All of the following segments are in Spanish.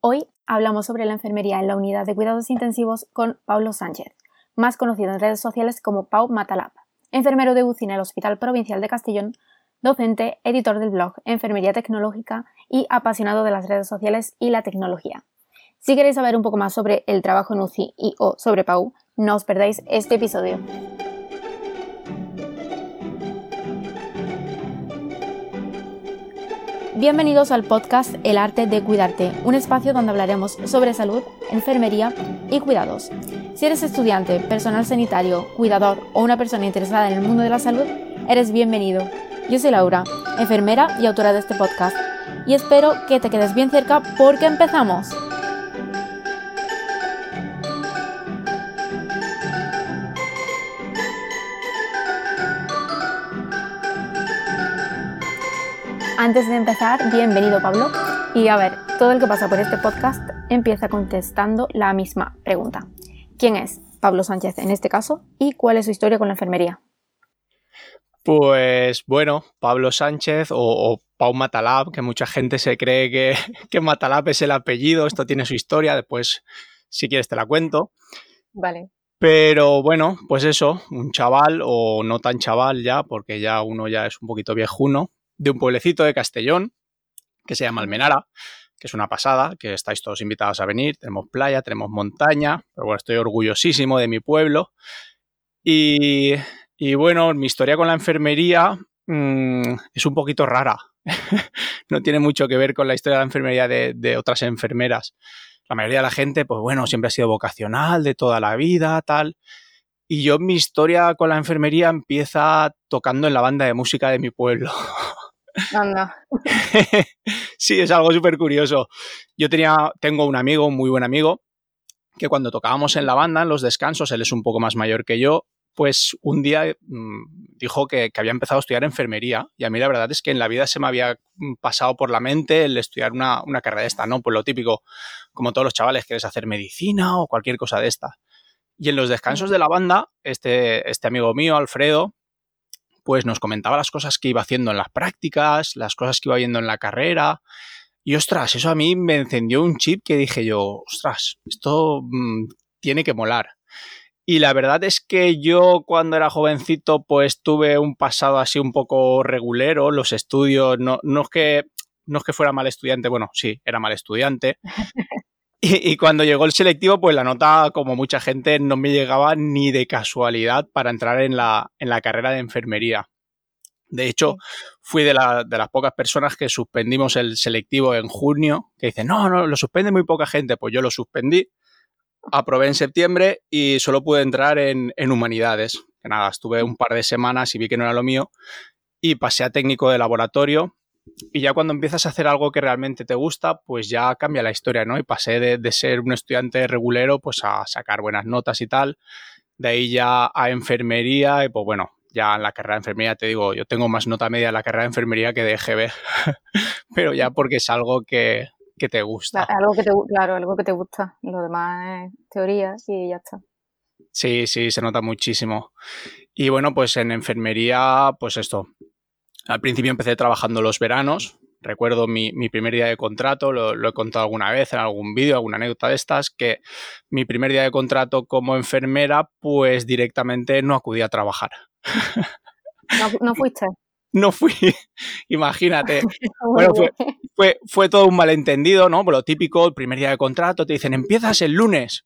Hoy hablamos sobre la enfermería en la unidad de cuidados intensivos con Pablo Sánchez, más conocido en redes sociales como Pau Matalab, enfermero de UCI en el Hospital Provincial de Castellón, docente, editor del blog Enfermería Tecnológica y apasionado de las redes sociales y la tecnología. Si queréis saber un poco más sobre el trabajo en UCI y o sobre Pau, no os perdáis este episodio. Bienvenidos al podcast El arte de cuidarte, un espacio donde hablaremos sobre salud, enfermería y cuidados. Si eres estudiante, personal sanitario, cuidador o una persona interesada en el mundo de la salud, eres bienvenido. Yo soy Laura, enfermera y autora de este podcast, y espero que te quedes bien cerca porque empezamos. Antes de empezar, bienvenido Pablo. Y a ver, todo el que pasa por este podcast empieza contestando la misma pregunta. ¿Quién es Pablo Sánchez en este caso y cuál es su historia con la enfermería? Pues bueno, Pablo Sánchez o, Pau Matalab, que mucha gente se cree que, que Matalab es el apellido, esto tiene su historia, después si quieres te la cuento. Vale. Pero bueno, pues eso, un chaval o no tan chaval ya, porque ya uno ya es un poquito viejuno, de un pueblecito de Castellón que se llama Almenara, que es una pasada, que estáis todos invitados a venir. Tenemos playa, tenemos montaña, pero bueno, estoy orgullosísimo de mi pueblo. Y, bueno, mi historia con la enfermería mm, es un poquito rara. no tiene mucho que ver con la historia de la enfermería de, otras enfermeras. La mayoría de la gente, pues bueno, siempre ha sido vocacional de toda la vida, tal. Y yo mi historia con la enfermería empieza tocando en la banda de música de mi pueblo. Anda. sí, es algo súper curioso. Yo tenía, tengo un amigo, un muy buen amigo, que cuando tocábamos en la banda, en los descansos, él es un poco más mayor que yo, pues un día mm, dijo que, había empezado a estudiar enfermería y a mí la verdad es que en la vida se me había mm, pasado por la mente el estudiar una, una carrera de esta, ¿no? Pues lo típico, como todos los chavales, quieres hacer medicina o cualquier cosa de esta. Y en los descansos de la banda, este, este amigo mío, Alfredo, pues nos comentaba las cosas que iba haciendo en las prácticas, las cosas que iba viendo en la carrera. Y ostras, eso a mí me encendió un chip que dije yo, ostras, esto mm, tiene que molar. Y la verdad es que yo cuando era jovencito pues tuve un pasado así un poco regulero, los estudios, no, no, es, que, no es que fuera mal estudiante, bueno, sí, era mal estudiante. Y, y, cuando llegó el selectivo, pues la nota, como mucha gente, no me llegaba ni de casualidad para entrar en la, en la carrera de enfermería. De hecho, fui de, la, de, las pocas personas que suspendimos el selectivo en junio, que dicen, no, no, lo suspende muy poca gente. Pues yo lo suspendí, aprobé en septiembre y solo pude entrar en, en humanidades. Que nada, estuve un par de semanas y vi que no era lo mío y pasé a técnico de laboratorio y ya cuando empiezas a hacer algo que realmente te gusta, pues ya cambia la historia, ¿no? Y pasé de, ser un estudiante regulero, pues a sacar buenas notas y tal. De ahí ya a enfermería y pues bueno, ya en la carrera de enfermería te digo, yo tengo más nota media en la carrera de enfermería que de EGB, pero ya porque es algo que, que te gusta. Algo que te, claro, algo que te gusta. Lo demás es teoría y ya está. Sí, sí, se nota muchísimo. Y bueno, pues en enfermería, pues esto, al principio empecé trabajando los veranos. Recuerdo mi, primer día de contrato, lo, he contado alguna vez en algún vídeo, alguna anécdota de estas, que mi primer día de contrato como enfermera, pues directamente no acudí a trabajar. ¿No, fuiste? no fui, imagínate. bueno, fue, fue, todo un malentendido, ¿no? Por lo típico, el primer día de contrato, te dicen, empiezas el lunes.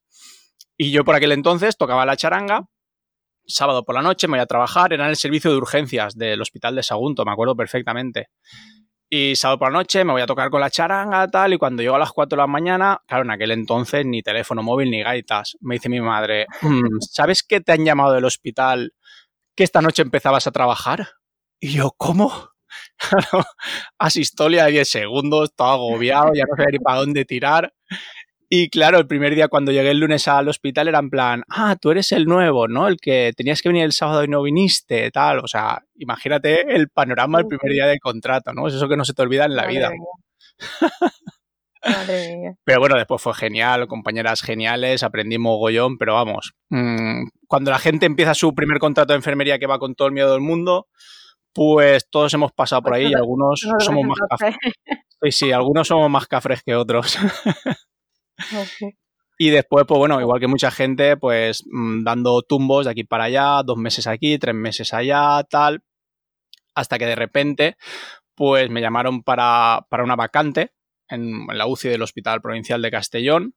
Y yo por aquel entonces tocaba la charanga sábado por la noche, me voy a trabajar, era en el servicio de urgencias del hospital de Sagunto, me acuerdo perfectamente. Y sábado por la noche me voy a tocar con la charanga, tal, y cuando llego a las 4 de la mañana, claro, en aquel entonces ni teléfono móvil ni gaitas, me dice mi madre, mm, ¿sabes que te han llamado del hospital que esta noche empezabas a trabajar? Y yo, ¿cómo? Asistolia de 10 segundos, todo agobiado, ya no sabía ni para dónde tirar. Y claro, el primer día cuando llegué el lunes al hospital era en plan, ah, tú eres el nuevo, ¿no? El que tenías que venir el sábado y no viniste, tal. O sea, imagínate el panorama el primer día del contrato, ¿no? Es eso que no se te olvida en la vida. Madre mía. Pero bueno, después fue genial, compañeras geniales, aprendí mogollón, pero vamos, mmm, cuando la gente empieza su primer contrato de enfermería que va con todo el miedo del mundo, Pues todos hemos pasado por ahí y algunos somos más cafres. Sí, sí, algunos somos más cafres que otros. Y después, pues bueno, igual que mucha gente, pues mm, dando tumbos de aquí para allá, dos meses aquí, tres meses allá, tal, hasta que de repente, pues me llamaron para, una vacante en, la UCI del Hospital Provincial de Castellón.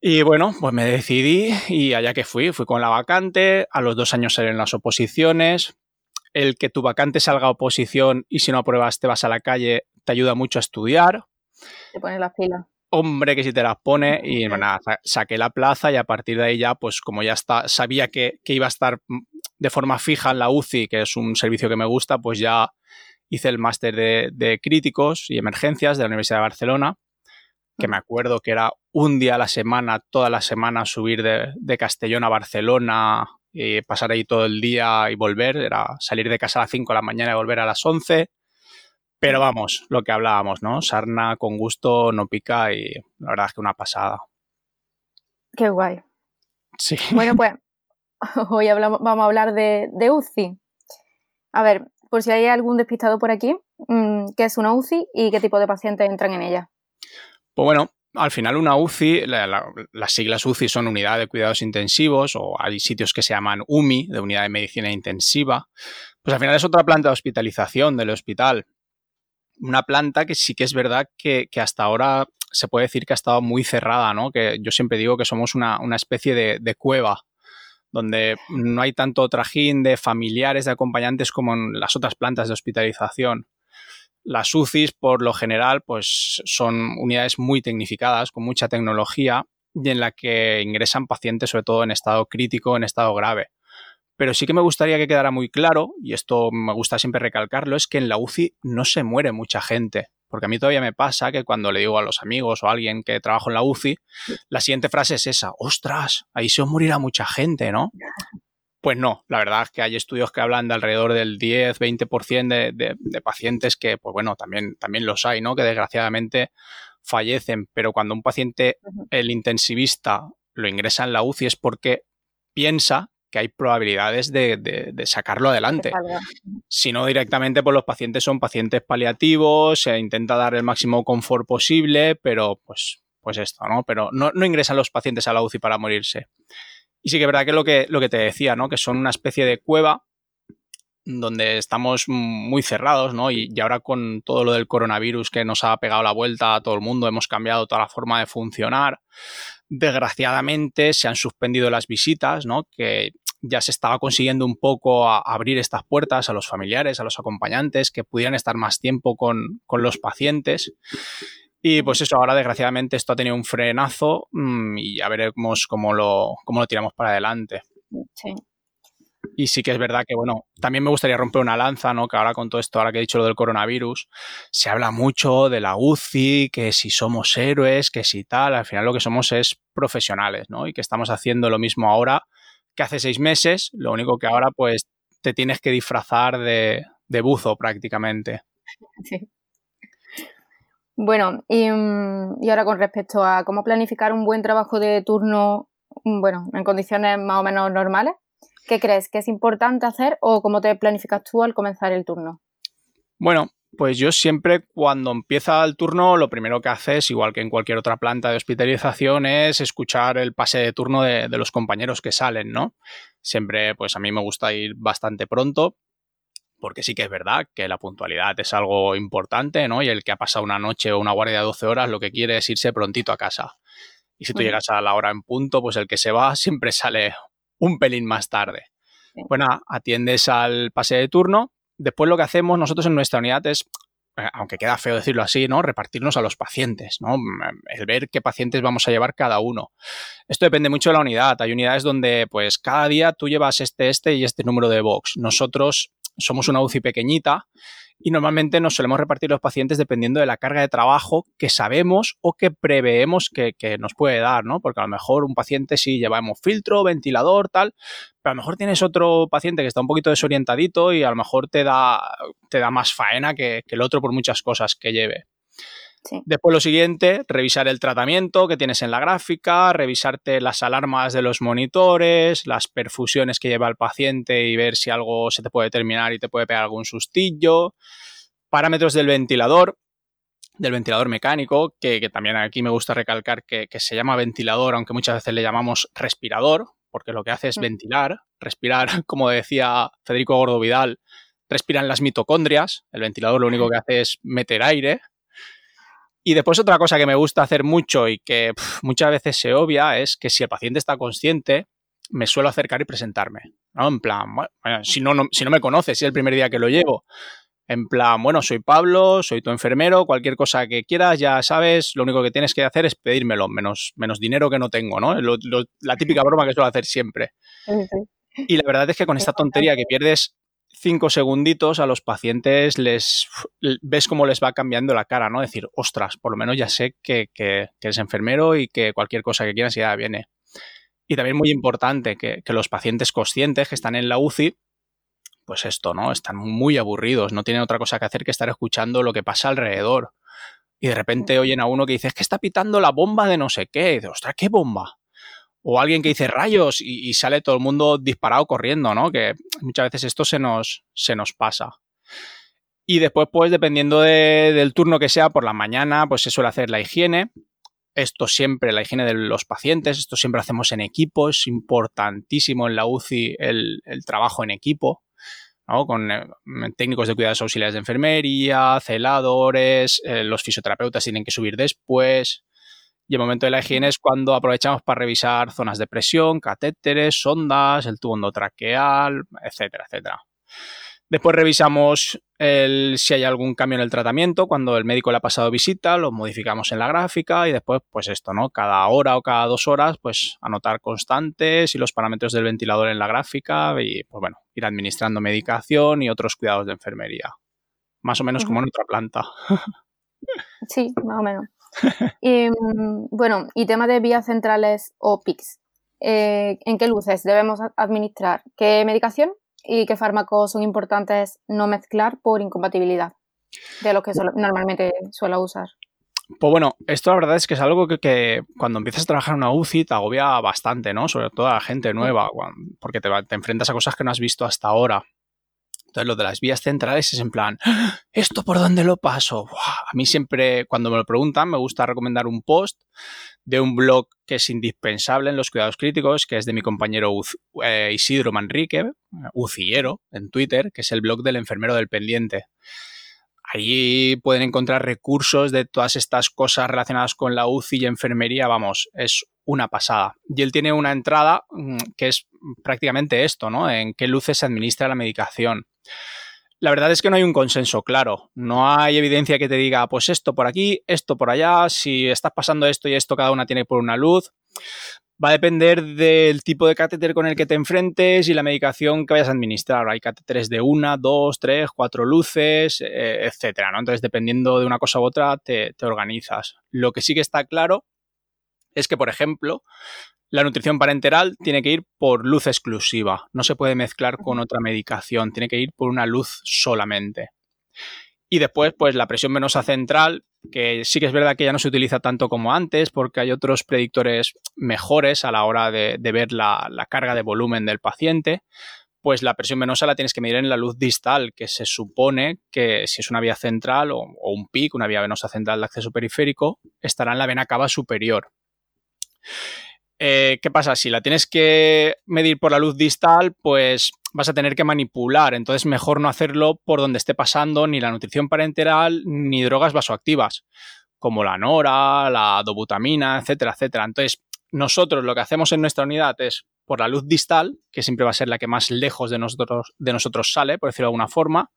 Y bueno, pues me decidí y allá que fui, fui con la vacante, a los dos años en las oposiciones. El que tu vacante salga a oposición y si no apruebas te vas a la calle te ayuda mucho a estudiar. Te pone la fila hombre que si te las pone y nada, saqué la plaza y a partir de ahí ya, pues como ya está, sabía que, iba a estar mm, de forma fija en la UCI, que es un servicio que me gusta, pues ya hice el máster de, críticos y emergencias de la Universidad de Barcelona, que me acuerdo que era un día a la semana, toda la semana subir de, de Castellón a Barcelona y pasar ahí todo el día y volver, era salir de casa a las 5 de la mañana y volver a las 11 pero vamos, lo que hablábamos, ¿no? Sarna con gusto no pica y la verdad es que una pasada. Qué guay. Sí. Bueno, pues hoy hablamos, vamos a hablar de, UCI. A ver, por si hay algún despistado por aquí, mm, ¿qué es una UCI y qué tipo de pacientes entran en ella? Pues bueno, al final una UCI, las siglas UCI son unidad de cuidados intensivos o hay sitios que se llaman UMI, de unidad de medicina intensiva. Pues al final es otra planta de hospitalización del hospital una planta que sí que es verdad que, hasta ahora se puede decir que ha estado muy cerrada, ¿no? Que yo siempre digo que somos una, especie de, cueva, donde no hay tanto trajín de familiares, de acompañantes como en las otras plantas de hospitalización. Las UCIs, por lo general, pues son unidades muy tecnificadas, con mucha tecnología, y en la que ingresan pacientes, sobre todo en estado crítico, en estado grave. Pero sí que me gustaría que quedara muy claro, y esto me gusta siempre recalcarlo, es que en la UCI no se muere mucha gente. Porque a mí todavía me pasa que cuando le digo a los amigos o a alguien que trabaja en la UCI, la siguiente frase es esa, ostras, ahí se os morirá mucha gente, ¿no? Pues no, la verdad es que hay estudios que hablan de alrededor del 10-20% de, de, de, pacientes que, pues bueno, también, también los hay, ¿no? Que desgraciadamente fallecen, pero cuando un paciente, el intensivista, lo ingresa en la UCI es porque piensa que hay probabilidades de, sacarlo adelante. Si no directamente, pues los pacientes son pacientes paliativos, se intenta dar el máximo confort posible, pero pues, pues esto, ¿no? Pero no, ingresan los pacientes a la UCI para morirse. Y sí que es verdad que lo que, lo que te decía, ¿no? Que son una especie de cueva donde estamos muy cerrados, ¿no? Y, y, ahora con todo lo del coronavirus que nos ha pegado la vuelta a todo el mundo, hemos cambiado toda la forma de funcionar. Desgraciadamente se han suspendido las visitas, ¿no? Que ya se estaba consiguiendo un poco abrir estas puertas a los familiares, a los acompañantes, que pudieran estar más tiempo con, los pacientes. Y pues eso, ahora desgraciadamente esto ha tenido un frenazo mm, y ya veremos cómo lo, cómo lo tiramos para adelante. Sí. Y sí que es verdad que, bueno, también me gustaría romper una lanza, ¿no? Que ahora con todo esto, ahora que he dicho lo del coronavirus, se habla mucho de la UCI, que si somos héroes, que si tal, al final lo que somos es profesionales, ¿no? Y que estamos haciendo lo mismo ahora que hace seis meses, lo único que ahora pues te tienes que disfrazar de, buzo prácticamente. Sí. Bueno, mm, y, ahora con respecto a cómo planificar un buen trabajo de turno, mm, bueno, en condiciones más o menos normales, ¿qué crees que es importante hacer o cómo te planificas tú al comenzar el turno? Bueno, pues yo siempre cuando empieza el turno, lo primero que haces, igual que en cualquier otra planta de hospitalización, es escuchar el pase de turno de, los compañeros que salen, ¿no? Siempre, pues a mí me gusta ir bastante pronto, porque sí que es verdad que la puntualidad es algo importante, ¿no? Y el que ha pasado una noche o una guardia de 12 horas lo que quiere es irse prontito a casa. Y si tú llegas a la hora en punto, pues el que se va siempre sale un pelín más tarde. Bueno, atiendes al pase de turno Después lo que hacemos nosotros en nuestra unidad es, eh, aunque queda feo decirlo así, ¿no? Repartirnos a los pacientes, ¿no? Mm, el ver qué pacientes vamos a llevar cada uno. Esto depende mucho de la unidad. Hay unidades donde, pues, cada día tú llevas este, este y este número de box. Nosotros somos una UCI pequeñita y normalmente nos solemos repartir los pacientes dependiendo de la carga de trabajo que sabemos o que preveemos que, nos puede dar, ¿no? Porque a lo mejor un paciente sí llevamos filtro, ventilador, tal, pero a lo mejor tienes otro paciente que está un poquito desorientadito y a lo mejor te da, te da más faena que, el otro por muchas cosas que lleve. Después lo siguiente, revisar el tratamiento que tienes en la gráfica, revisarte las alarmas de los monitores, las perfusiones que lleva el paciente y ver si algo se te puede terminar y te puede pegar algún sustillo. Parámetros del ventilador, del ventilador mecánico, que, también aquí me gusta recalcar que, se llama ventilador, aunque muchas veces le llamamos respirador, porque lo que hace es mm. ventilar, respirar, como decía Federico Gordo Vidal, respiran las mitocondrias, el ventilador lo único que hace es meter aire. Y después otra cosa que me gusta hacer mucho y que muchas veces se obvia es que si el paciente está consciente, me suelo acercar y presentarme. ¿no? En plan, si, no, si no me conoces, si es el primer día que lo llevo, en plan, bueno, soy Pablo, soy tu enfermero, cualquier cosa que quieras, ya sabes, lo único que tienes que hacer es pedírmelo, menos, menos dinero que no tengo, ¿no? la típica broma que suelo hacer siempre. Y la verdad es que con esta tontería que pierdes cinco segunditos a los pacientes les ves cómo les va cambiando la cara, ¿no? Decir, ostras, por lo menos ya sé que, que, eres enfermero y que cualquier cosa que quieras ya viene. Y también muy importante que, que los pacientes conscientes que están en la UCI pues esto, ¿no? Están muy aburridos, no tienen otra cosa que hacer que estar escuchando lo que pasa alrededor. Y de repente oyen a uno que dice, es que está pitando la bomba de no sé qué. Y dice, ostras, ¿qué bomba? O alguien que dice rayos y, sale todo el mundo disparado corriendo, ¿no? Que muchas veces esto se nos, se nos pasa. Y después, pues, dependiendo del turno que sea, por la mañana, pues se suele hacer la higiene. Esto siempre, la higiene de los pacientes, esto siempre hacemos en equipo, es importantísimo en la UCI el trabajo en equipo con eh, técnicos de cuidados auxiliares de enfermería, celadores, eh, los fisioterapeutas tienen que subir después. Y el momento de la higiene es cuando aprovechamos para revisar zonas de presión, catéteres, sondas, el tubo endotraqueal, etcétera, etcétera. Después revisamos si hay algún cambio en el tratamiento, cuando el médico le ha pasado visita, lo modificamos en la gráfica y después, pues esto, ¿no? Cada hora o cada dos horas, pues anotar constantes y los parámetros del ventilador en la gráfica y, pues bueno, ir administrando medicación y otros cuidados de enfermería. Más o menos como en otra planta. Sí, más o menos. Y, mm, bueno, y tema de vías centrales o PICs. Eh, ¿En qué luces debemos administrar? ¿Qué medicación? y qué fármacos son importantes no mezclar por incompatibilidad de lo que normalmente suelo usar. Pues bueno, esto la verdad es que es algo que, cuando empiezas a trabajar en una UCI te agobia bastante, ¿no? Sobre todo a la gente nueva, porque te, te, enfrentas a cosas que no has visto hasta ahora. Entonces, lo de las vías centrales es en plan, ¡Ah! ¿esto por dónde lo paso? A mí siempre, cuando me lo preguntan, me gusta recomendar un post de un blog que es indispensable en los cuidados críticos, que es de mi compañero eh, Isidro Manrique, ucillero, en Twitter, que es el blog del enfermero del pendiente. Allí pueden encontrar recursos de todas estas cosas relacionadas con la UCI y enfermería, vamos, es una pasada. Y él tiene una entrada mm, que es prácticamente esto, ¿no? En qué luces se administra la medicación. La verdad es que no hay un consenso claro. No hay evidencia que te diga, pues esto por aquí, esto por allá, si estás pasando esto y esto, cada una tiene por una luz. Va a depender del tipo de catéter con el que te enfrentes y la medicación que vayas a administrar. Hay catéteres de una, dos, tres, cuatro luces, eh, etcétera. ¿no? Entonces, dependiendo de una cosa u otra, te, te organizas. Lo que sí que está claro es que, por ejemplo, la nutrición parenteral tiene que ir por luz exclusiva, no se puede mezclar con otra medicación, tiene que ir por una luz solamente. Y después, pues la presión venosa central, que sí que es verdad que ya no se utiliza tanto como antes, porque hay otros predictores mejores a la hora de, ver la, carga de volumen del paciente, pues la presión venosa la tienes que medir en la luz distal, que se supone que si es una vía central o, o un PIC, una vía venosa central de acceso periférico, estará en la vena cava superior. Eh, ¿Qué pasa? Si la tienes que medir por la luz distal, pues vas a tener que manipular. Entonces, mejor no hacerlo por donde esté pasando ni la nutrición parenteral ni drogas vasoactivas, como la nora, la dobutamina, etcétera, etcétera. Entonces, nosotros lo que hacemos en nuestra unidad es por la luz distal, que siempre va a ser la que más lejos de nosotros, de nosotros sale, por decirlo de alguna forma,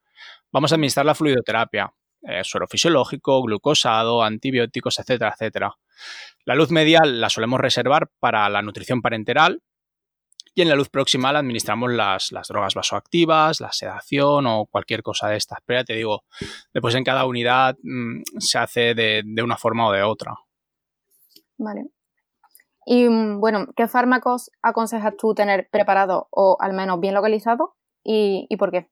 vamos a administrar la fluidoterapia, eh, suero fisiológico, glucosado, antibióticos, etcétera, etcétera. La luz medial la solemos reservar para la nutrición parenteral y en la luz proximal administramos las, drogas vasoactivas, la sedación o cualquier cosa de estas. Pero ya te digo, después en cada unidad mm, se hace de, una forma o de otra. Vale. Y mm, bueno, ¿qué fármacos aconsejas tú tener preparado o al menos bien localizado y, por qué?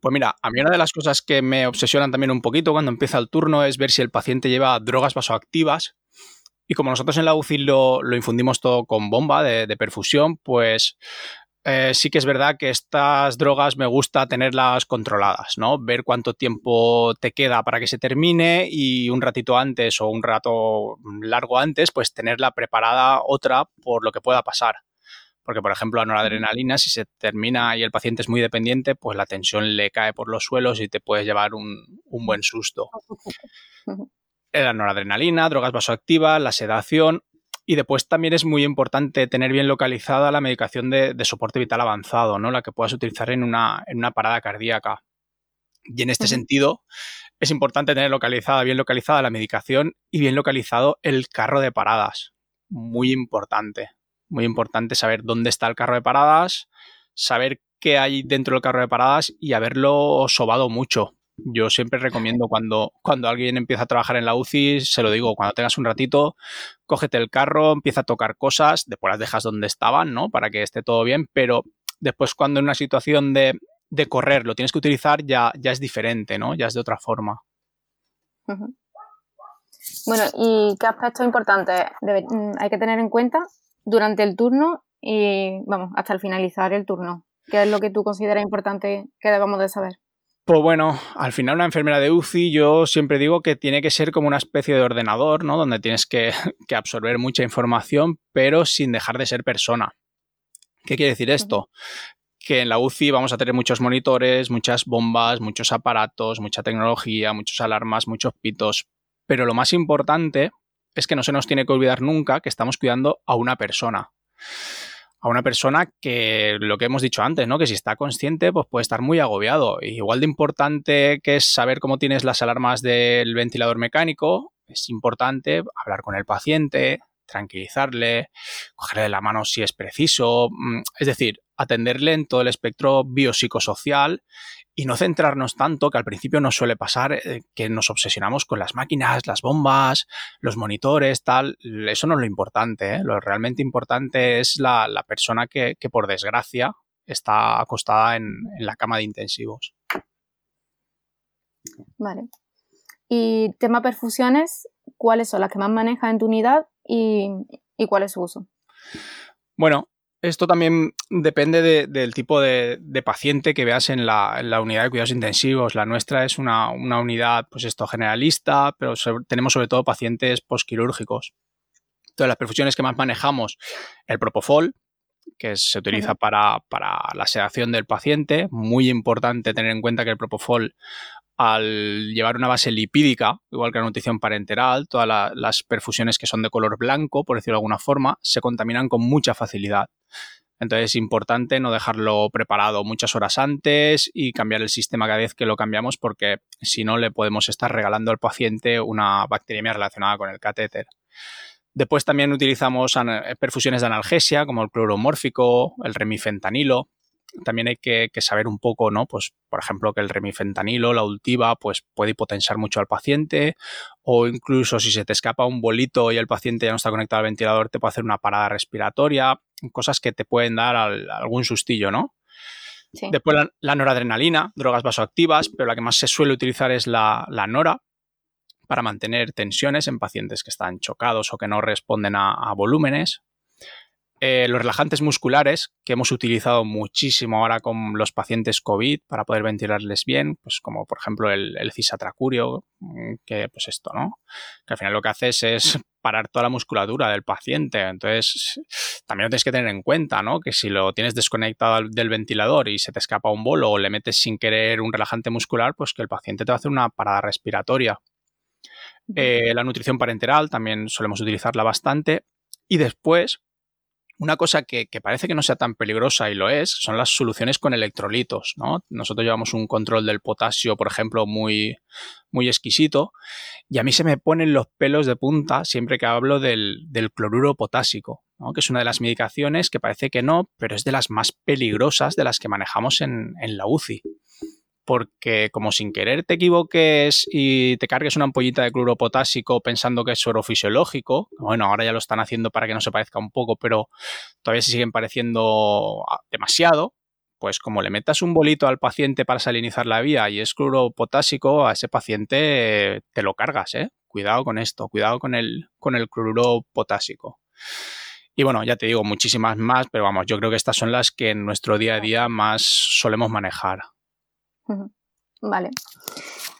Pues mira, a mí una de las cosas que me obsesionan también un poquito cuando empieza el turno es ver si el paciente lleva drogas vasoactivas. Y como nosotros en la UCI lo, infundimos todo con bomba de, perfusión, pues eh, sí que es verdad que estas drogas me gusta tenerlas controladas, ¿no? Ver cuánto tiempo te queda para que se termine y un ratito antes o un rato largo antes, pues tenerla preparada otra por lo que pueda pasar. Porque, por ejemplo, la noradrenalina, si se termina y el paciente es muy dependiente, pues la tensión le cae por los suelos y te puedes llevar un, buen susto. La noradrenalina, drogas vasoactivas, la sedación. Y después también es muy importante tener bien localizada la medicación de, soporte vital avanzado, ¿no? La que puedas utilizar en una, en una parada cardíaca. Y en este sentido, es importante tener localizada, bien localizada la medicación y bien localizado el carro de paradas. Muy importante muy importante saber dónde está el carro de paradas, saber qué hay dentro del carro de paradas y haberlo sobado mucho. Yo siempre recomiendo cuando, cuando alguien empieza a trabajar en la UCI, se lo digo, cuando tengas un ratito, cógete el carro, empieza a tocar cosas, después las dejas donde estaban, ¿no? Para que esté todo bien, pero después cuando en una situación de, correr lo tienes que utilizar, ya, ya es diferente, ¿no? Ya es de otra forma. Bueno, ¿y qué aspectos importantes mm, hay que tener en cuenta durante el turno y, vamos, hasta el finalizar el turno? ¿Qué es lo que tú consideras importante que debamos de saber? Pues bueno, al final una enfermera de UCI yo siempre digo que tiene que ser como una especie de ordenador, ¿no? Donde tienes que, que absorber mucha información, pero sin dejar de ser persona. ¿Qué quiere decir esto? Que en la UCI vamos a tener muchos monitores, muchas bombas, muchos aparatos, mucha tecnología, muchos alarmas, muchos pitos. Pero lo más importante es que no se nos tiene que olvidar nunca que estamos cuidando a una persona. A una persona que, lo que hemos dicho antes, ¿no? Que si está consciente, pues puede estar muy agobiado. igual de importante que es saber cómo tienes las alarmas del ventilador mecánico, es importante hablar con el paciente, tranquilizarle, cogerle la mano si es preciso, mm, es decir, atenderle en todo el espectro biopsicosocial y no centrarnos tanto, que al principio nos suele pasar, eh, que nos obsesionamos con las máquinas, las bombas, los monitores, tal. Eso no es lo importante. ¿eh? Lo realmente importante es la, persona que, por desgracia, está acostada en, la cama de intensivos. Vale. Y tema perfusiones, ¿cuáles son las que más manejas en tu unidad y, y cuál es su uso? Bueno, esto también depende del tipo de, paciente que veas en la, unidad de cuidados intensivos. La nuestra es una, unidad, pues esto, generalista, pero tenemos sobre todo pacientes posquirúrgicos. Entonces, las perfusiones que más manejamos, el propofol, que se utiliza para, para, la sedación del paciente. Muy importante tener en cuenta que el propofol al llevar una base lipídica, igual que la nutrición parenteral, todas las perfusiones que son de color blanco, por decirlo de alguna forma, se contaminan con mucha facilidad. Entonces es importante no dejarlo preparado muchas horas antes y cambiar el sistema cada vez que lo cambiamos porque si no le podemos estar regalando al paciente una bacteriemia relacionada con el catéter. Después también utilizamos perfusiones de analgesia como el cloromórfico, el remifentanilo, también hay que, saber un poco, ¿no? Pues, por ejemplo, que el remifentanilo, la ultiva, pues puede hipotensar mucho al paciente o incluso si se te escapa un bolito y el paciente ya no está conectado al ventilador, te puede hacer una parada respiratoria, cosas que te pueden dar algún sustillo, ¿no? Después la, noradrenalina, drogas vasoactivas, pero la que más se suele utilizar es la, nora para mantener tensiones en pacientes que están chocados o que no responden a volúmenes. Eh, los relajantes musculares que hemos utilizado muchísimo ahora con los pacientes COVID para poder ventilarles bien, pues como por ejemplo el, cisatracurio, mm, que pues esto, ¿no? Que al final lo que haces es parar toda la musculatura del paciente. Entonces, también lo tienes que tener en cuenta, ¿no? Que si lo tienes desconectado del ventilador y se te escapa un bolo o le metes sin querer un relajante muscular, pues que el paciente te va a hacer una parada respiratoria. Eh, la nutrición parenteral también solemos utilizarla bastante. Y después, una cosa que, parece que no sea tan peligrosa y lo es, son las soluciones con electrolitos, ¿no? Nosotros llevamos un control del potasio, por ejemplo, muy, muy exquisito, y a mí se me ponen los pelos de punta siempre que hablo del, cloruro potásico, ¿no? que es una de las medicaciones que parece que no, pero es de las más peligrosas de las que manejamos en, en la UCI porque como sin querer te equivoques y te cargues una ampollita de cloro potásico pensando que es suero fisiológico, bueno, ahora ya lo están haciendo para que no se parezca un poco, pero todavía se siguen pareciendo demasiado, pues como le metas un bolito al paciente para salinizar la vía y es cloro potásico, a ese paciente te lo cargas, ¿eh? Cuidado con esto, cuidado con el, con el cloruro potásico. Y bueno, ya te digo, muchísimas más, pero vamos, yo creo que estas son las que en nuestro día a día más solemos manejar. Vale.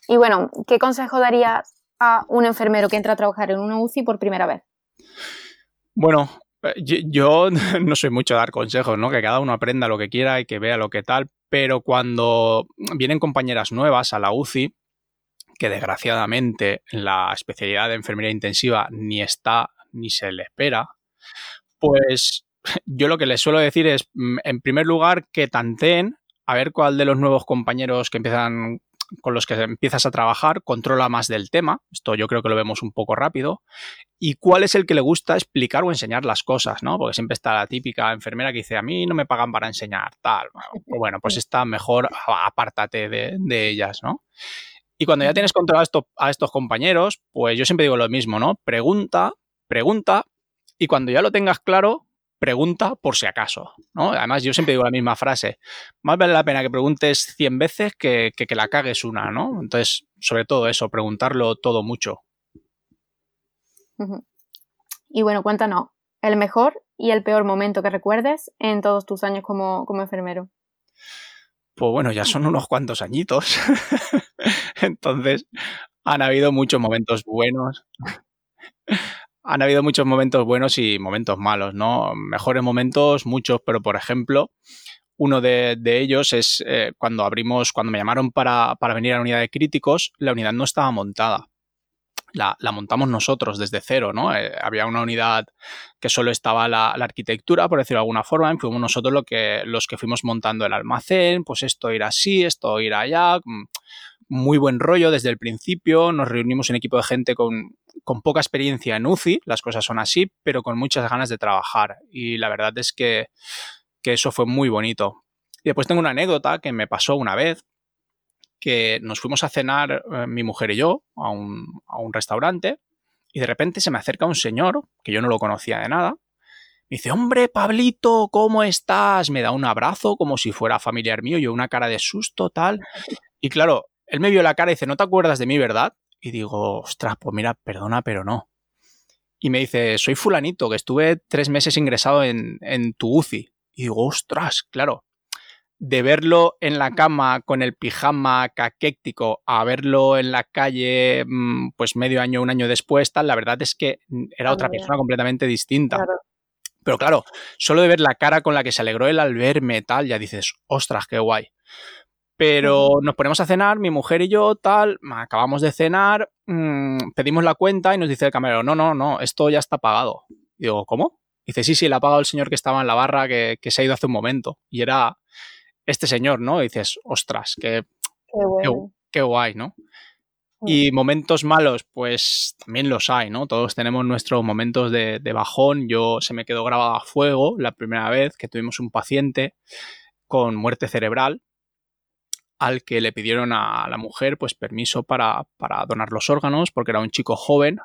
Y bueno, ¿qué consejo darías a un enfermero que entra a trabajar en una UCI por primera vez? Bueno, eh, yo, no soy mucho de dar consejos, ¿no? Que cada uno aprenda lo que quiera y que vea lo que tal, pero cuando vienen compañeras nuevas a la UCI, que desgraciadamente la especialidad de enfermería intensiva ni está ni se le espera, pues yo lo que les suelo decir es, mm, en primer lugar, que tanteen a ver cuál de los nuevos compañeros que empiezan con los que empiezas a trabajar controla más del tema. Esto yo creo que lo vemos un poco rápido. Y cuál es el que le gusta explicar o enseñar las cosas, ¿no? Porque siempre está la típica enfermera que dice, a mí no me pagan para enseñar, tal. Bueno, pues está mejor, apártate de, ellas, ¿no? Y cuando ya tienes controlado a, a estos compañeros, pues yo siempre digo lo mismo, ¿no? Pregunta, pregunta, y cuando ya lo tengas claro, pregunta por si acaso, ¿no? Además, yo siempre digo la misma frase. Más vale la pena que preguntes 100 veces que, que, la cagues una, ¿no? Entonces, sobre todo eso, preguntarlo todo mucho. Y bueno, cuéntanos, el mejor y el peor momento que recuerdes en todos tus años como, como enfermero. Pues bueno, ya son unos cuantos añitos. Entonces, han habido muchos momentos buenos han habido muchos momentos buenos y momentos malos, ¿no? Mejores momentos, muchos, pero por ejemplo, uno de, ellos es eh, cuando abrimos, cuando me llamaron para, venir a la unidad de críticos, la unidad no estaba montada. La, montamos nosotros desde cero, ¿no? Eh, había una unidad que solo estaba la, arquitectura, por decirlo de alguna forma, fuimos nosotros lo que, los que fuimos montando el almacén, pues esto irá así, esto irá allá, mm, muy buen rollo desde el principio, nos reunimos un equipo de gente con, con poca experiencia en UCI, las cosas son así, pero con muchas ganas de trabajar. Y la verdad es que, eso fue muy bonito. Y después tengo una anécdota que me pasó una vez, que nos fuimos a cenar eh, mi mujer y yo a un, a un, restaurante y de repente se me acerca un señor, que yo no lo conocía de nada, me dice, hombre, Pablito, ¿cómo estás? Me da un abrazo como si fuera familiar mío, yo una cara de susto, tal. Y claro, él me vio la cara y dice, ¿no te acuerdas de mí, verdad? Y digo, ostras, pues mira, perdona, pero no. Y me dice, soy fulanito, que estuve tres meses ingresado en, en tu UCI. Y digo, ostras, claro, de verlo en la cama con el pijama caquéctico a verlo en la calle mm, pues medio año, un año después, tal, la verdad es que era otra persona completamente distinta. Pero claro, solo de ver la cara con la que se alegró él al verme, tal, ya dices, ostras, qué guay. Pero nos ponemos a cenar, mi mujer y yo, tal, acabamos de cenar, mm, pedimos la cuenta y nos dice el camarero, no, no, no, esto ya está pagado. Y digo, ¿cómo? dice, sí, sí, le ha pagado el señor que estaba en la barra que, se ha ido hace un momento. Y era este señor, ¿no? Y dices, ostras, qué, qué, guay, ¿no? Mm. Y momentos malos, pues también los hay, ¿no? Todos tenemos nuestros momentos de, de, bajón. Yo se me quedó grabado a fuego la primera vez que tuvimos un paciente con muerte cerebral al que le pidieron a la mujer pues permiso para, donar los órganos porque era un chico joven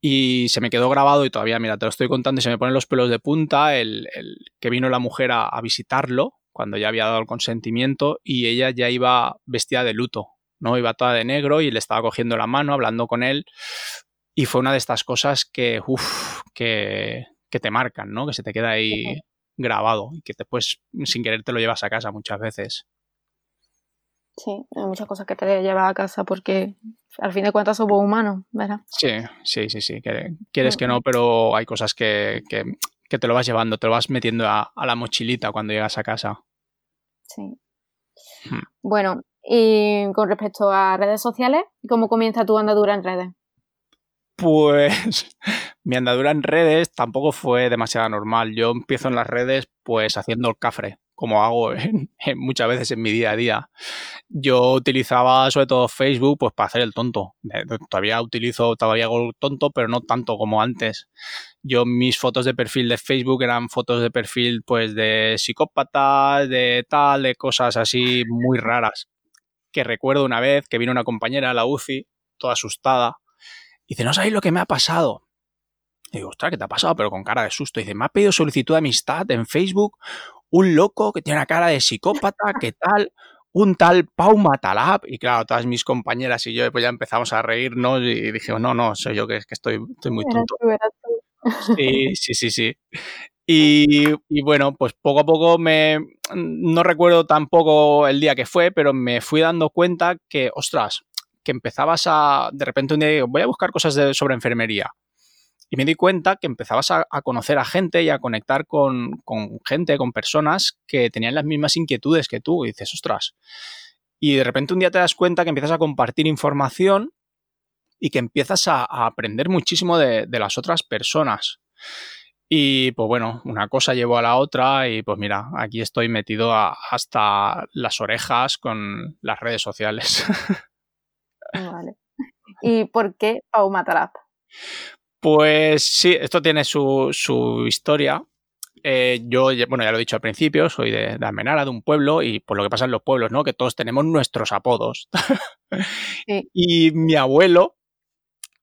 y se me quedó grabado y todavía, mira, te lo estoy contando y se me ponen los pelos de punta el, que vino la mujer a, visitarlo cuando ya había dado el consentimiento y ella ya iba vestida de luto, ¿no? Iba toda de negro y le estaba cogiendo la mano, hablando con él y fue una de estas cosas que, uff, que, que te marcan, ¿no? Que se te queda ahí grabado y que después sin querer te lo llevas a casa muchas veces. Sí, hay muchas cosas que te llevas a casa porque al fin de cuentas somos humanos, ¿verdad? Sí, sí, sí, sí. Quieres que no, pero hay cosas que, te lo vas llevando, te lo vas metiendo a, la mochilita cuando llegas a casa. Sí. Hmm. Bueno, y con respecto a redes sociales, ¿cómo comienza tu andadura en redes? Pues mi andadura en redes tampoco fue demasiado normal. Yo empiezo en las redes pues haciendo el cafre como hago muchas veces en mi día a día. Yo utilizaba sobre todo Facebook pues para hacer el tonto. Todavía utilizo, todavía hago el tonto, pero no tanto como antes. Yo mis fotos de perfil de Facebook eran fotos de perfil pues de psicópatas, de tal, de cosas así muy raras. Que recuerdo una vez que vino una compañera a la UCI, toda asustada, y dice, no sabéis lo que me ha pasado. Y digo, ostras, ¿qué te ha pasado? Pero con cara de susto. Y dice, me ha pedido solicitud de amistad en Facebook un loco que tiene una cara de psicópata, ¿qué tal? Un tal Pau Matalab. Y claro, todas mis compañeras y yo pues ya empezamos a reírnos y dije, no, no, soy yo que, que estoy, estoy muy tonto. Sí, sí, sí, sí. Y, y, bueno, pues poco a poco me. No recuerdo tampoco el día que fue, pero me fui dando cuenta que, ostras, que empezabas a. De repente un día digo, voy a buscar cosas de, sobre enfermería. Y me di cuenta que empezabas a, conocer a gente y a conectar con, con, gente, con personas que tenían las mismas inquietudes que tú. Y dices, ostras. Y de repente un día te das cuenta que empiezas a compartir información y que empiezas a, aprender muchísimo de, de las otras personas. Y pues bueno, una cosa llevó a la otra y pues mira, aquí estoy metido hasta las orejas con las redes sociales. Vale. ¿Y por qué Pau Matalap? Pues sí, esto tiene su, su historia. Eh, yo, bueno, ya lo he dicho al principio, soy de, de, Almenara, de un pueblo, y por lo que pasa en los pueblos, ¿no? Que todos tenemos nuestros apodos. Sí. y mi abuelo,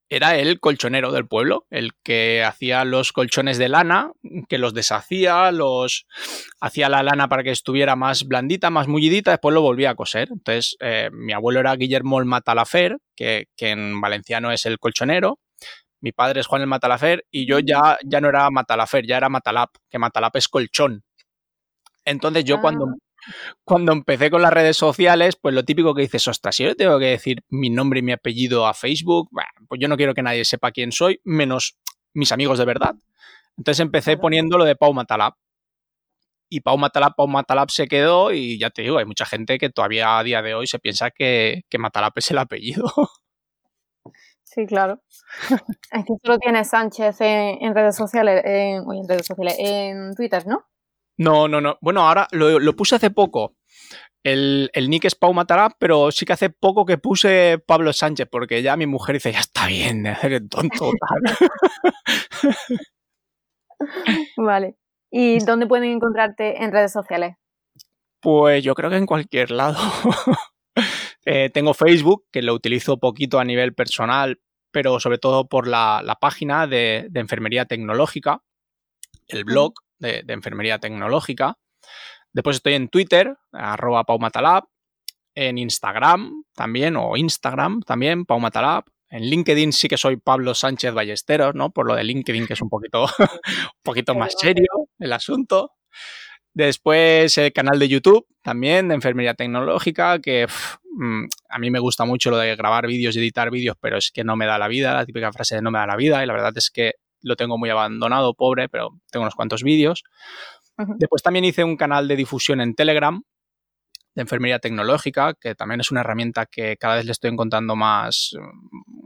era el colchonero del pueblo, el que hacía los colchones de lana, que los deshacía, los hacía la lana para que estuviera más blandita, más mullidita, después lo volvía a coser. Entonces, eh, mi abuelo era Guillermo el Matalafer, que, que, en valenciano es el colchonero. Mi padre es Juan el Matalafer y yo ya, ya no era Matalafer, ya era Matalap, que Matalap es colchón. Entonces yo ah. cuando cuando empecé con las redes sociales, pues lo típico que dices, ostras, si yo tengo que decir mi nombre y mi apellido a Facebook, pues yo no quiero que nadie sepa quién soy, menos mis amigos de verdad. Entonces empecé poniendo lo de Pau Matalab. Y Pau Matalab, Pau Matalab se quedó y ya te digo, hay mucha gente que todavía a día de hoy se piensa que, que Matalab es el apellido. Sí, claro. Es que solo tienes Sánchez en, en redes sociales, en, en redes sociales, en Twitter, ¿no? No, no, no. Bueno, ahora lo, lo puse hace poco. El, el, nick es Pau Matará, pero sí que hace poco que puse Pablo Sánchez, porque ya mi mujer dice, ya está bien de hacer el tonto. vale. ¿Y dónde pueden encontrarte en redes sociales? Pues yo creo que en cualquier lado. eh, tengo Facebook, que lo utilizo poquito a nivel personal, pero sobre todo por la, la página de, de, enfermería tecnológica, el blog, de, de, enfermería tecnológica. Después estoy en Twitter, arroba paumatalab, en Instagram también, o Instagram también, paumatalab. En LinkedIn sí que soy Pablo Sánchez Ballesteros, ¿no? Por lo de LinkedIn, que es un poquito, un poquito más serio el asunto. Después el canal de YouTube también de enfermería tecnológica, que pff, mm, a mí me gusta mucho lo de grabar vídeos y editar vídeos, pero es que no me da la vida, la típica frase de no me da la vida, y la verdad es que lo tengo muy abandonado, pobre, pero tengo unos cuantos vídeos. Uh -huh. Después también hice un canal de difusión en Telegram de enfermería tecnológica, que también es una herramienta que cada vez le estoy encontrando más.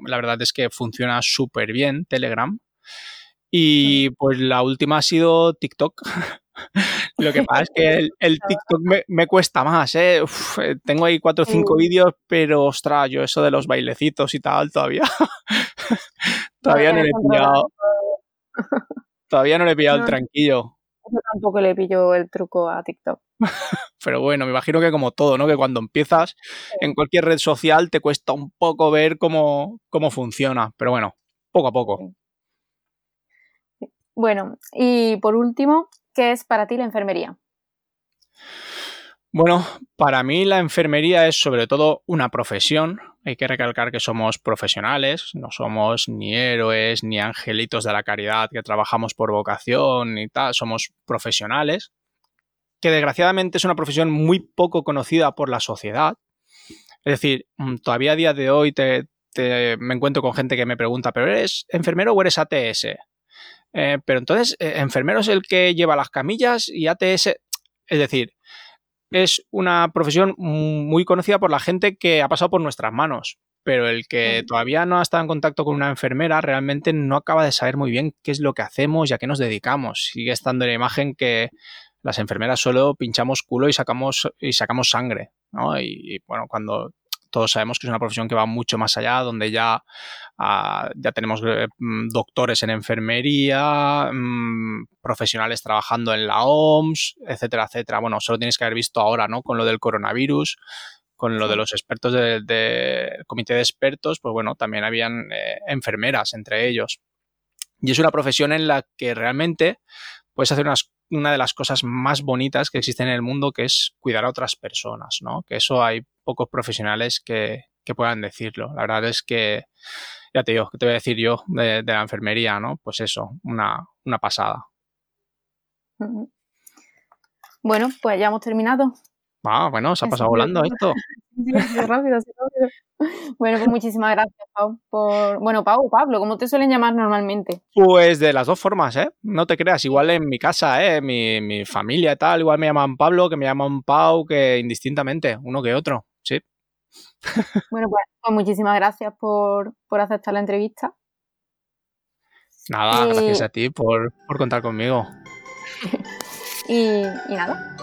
La verdad es que funciona súper bien Telegram. Y pues la última ha sido TikTok. Lo que pasa es que el, el TikTok me, me, cuesta más, ¿eh? Uf, tengo ahí cuatro o cinco vídeos, pero ostras, yo eso de los bailecitos y tal, todavía. todavía no le he pillado. Todavía no le he pillado no, el tranquillo. Yo tampoco le pillo el truco a TikTok. Pero bueno, me imagino que como todo, ¿no? Que cuando empiezas sí. en cualquier red social te cuesta un poco ver cómo, cómo funciona. Pero bueno, poco a poco. Sí. Bueno, y por último, ¿qué es para ti la enfermería? Bueno, para mí la enfermería es sobre todo una profesión. Hay que recalcar que somos profesionales, no somos ni héroes ni angelitos de la caridad que trabajamos por vocación y tal, somos profesionales, que desgraciadamente es una profesión muy poco conocida por la sociedad. Es decir, mm, todavía a día de hoy te, me encuentro con gente que me pregunta, ¿pero eres enfermero o eres ATS? Eh, pero entonces, eh, enfermero es el que lleva las camillas y ATS, es decir, es una profesión muy conocida por la gente que ha pasado por nuestras manos, pero el que todavía no ha estado en contacto con una enfermera realmente no acaba de saber muy bien qué es lo que hacemos y a qué nos dedicamos. Sigue estando la imagen que las enfermeras solo pinchamos culo y sacamos, y sacamos sangre, ¿no? Y, y bueno, cuando todos sabemos que es una profesión que va mucho más allá, donde ya, uh, ya tenemos eh, doctores en enfermería, mmm, profesionales trabajando en la OMS, etcétera, etcétera. Bueno, solo tienes que haber visto ahora, ¿no? Con lo del coronavirus, con lo de los expertos del de comité de expertos, pues bueno, también habían eh, enfermeras entre ellos. Y es una profesión en la que realmente puedes hacer unas una de las cosas más bonitas que existen en el mundo, que es cuidar a otras personas, ¿no? Que eso hay pocos profesionales que, puedan decirlo. La verdad es que, ya te digo, ¿qué te voy a decir yo de, la enfermería, ¿no? Pues eso, una, una pasada. Bueno, pues ya hemos terminado. Ah, bueno, se ha pasado volando esto. Sí, rápido, rápido. Bueno, pues muchísimas gracias, Pau. Por... Bueno, Pau, Pablo, ¿cómo te suelen llamar normalmente? Pues de las dos formas, ¿eh? No te creas, igual en mi casa, ¿eh? Mi, mi familia y tal, igual me llaman Pablo, que me llaman Pau, que indistintamente, uno que otro, sí. Bueno, pues, pues muchísimas gracias por, aceptar la entrevista. Nada, gracias a ti por, contar conmigo. y, y nada,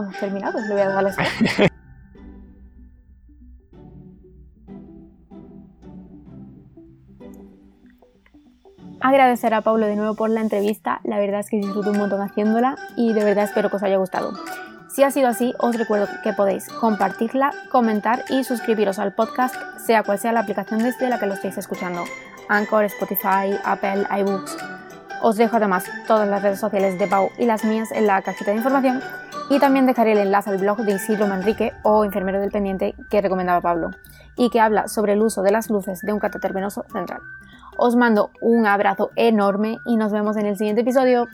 hemos terminado, le voy a dar la Agradecer a Pablo de nuevo por la entrevista, la verdad es que disfruto un montón haciéndola y de verdad espero que os haya gustado. Si ha sido así, os recuerdo que podéis compartirla, comentar y suscribiros al podcast, sea cual sea la aplicación desde la que lo estéis escuchando. Anchor, Spotify, Apple, iBooks. Os dejo además todas las redes sociales de Pau y las mías en la cajita de información y también dejaré el enlace al blog de Isidro Manrique o enfermero del pendiente que recomendaba Pablo y que habla sobre el uso de las luces de un catéter venoso central. Os mando un abrazo enorme y nos vemos en el siguiente episodio.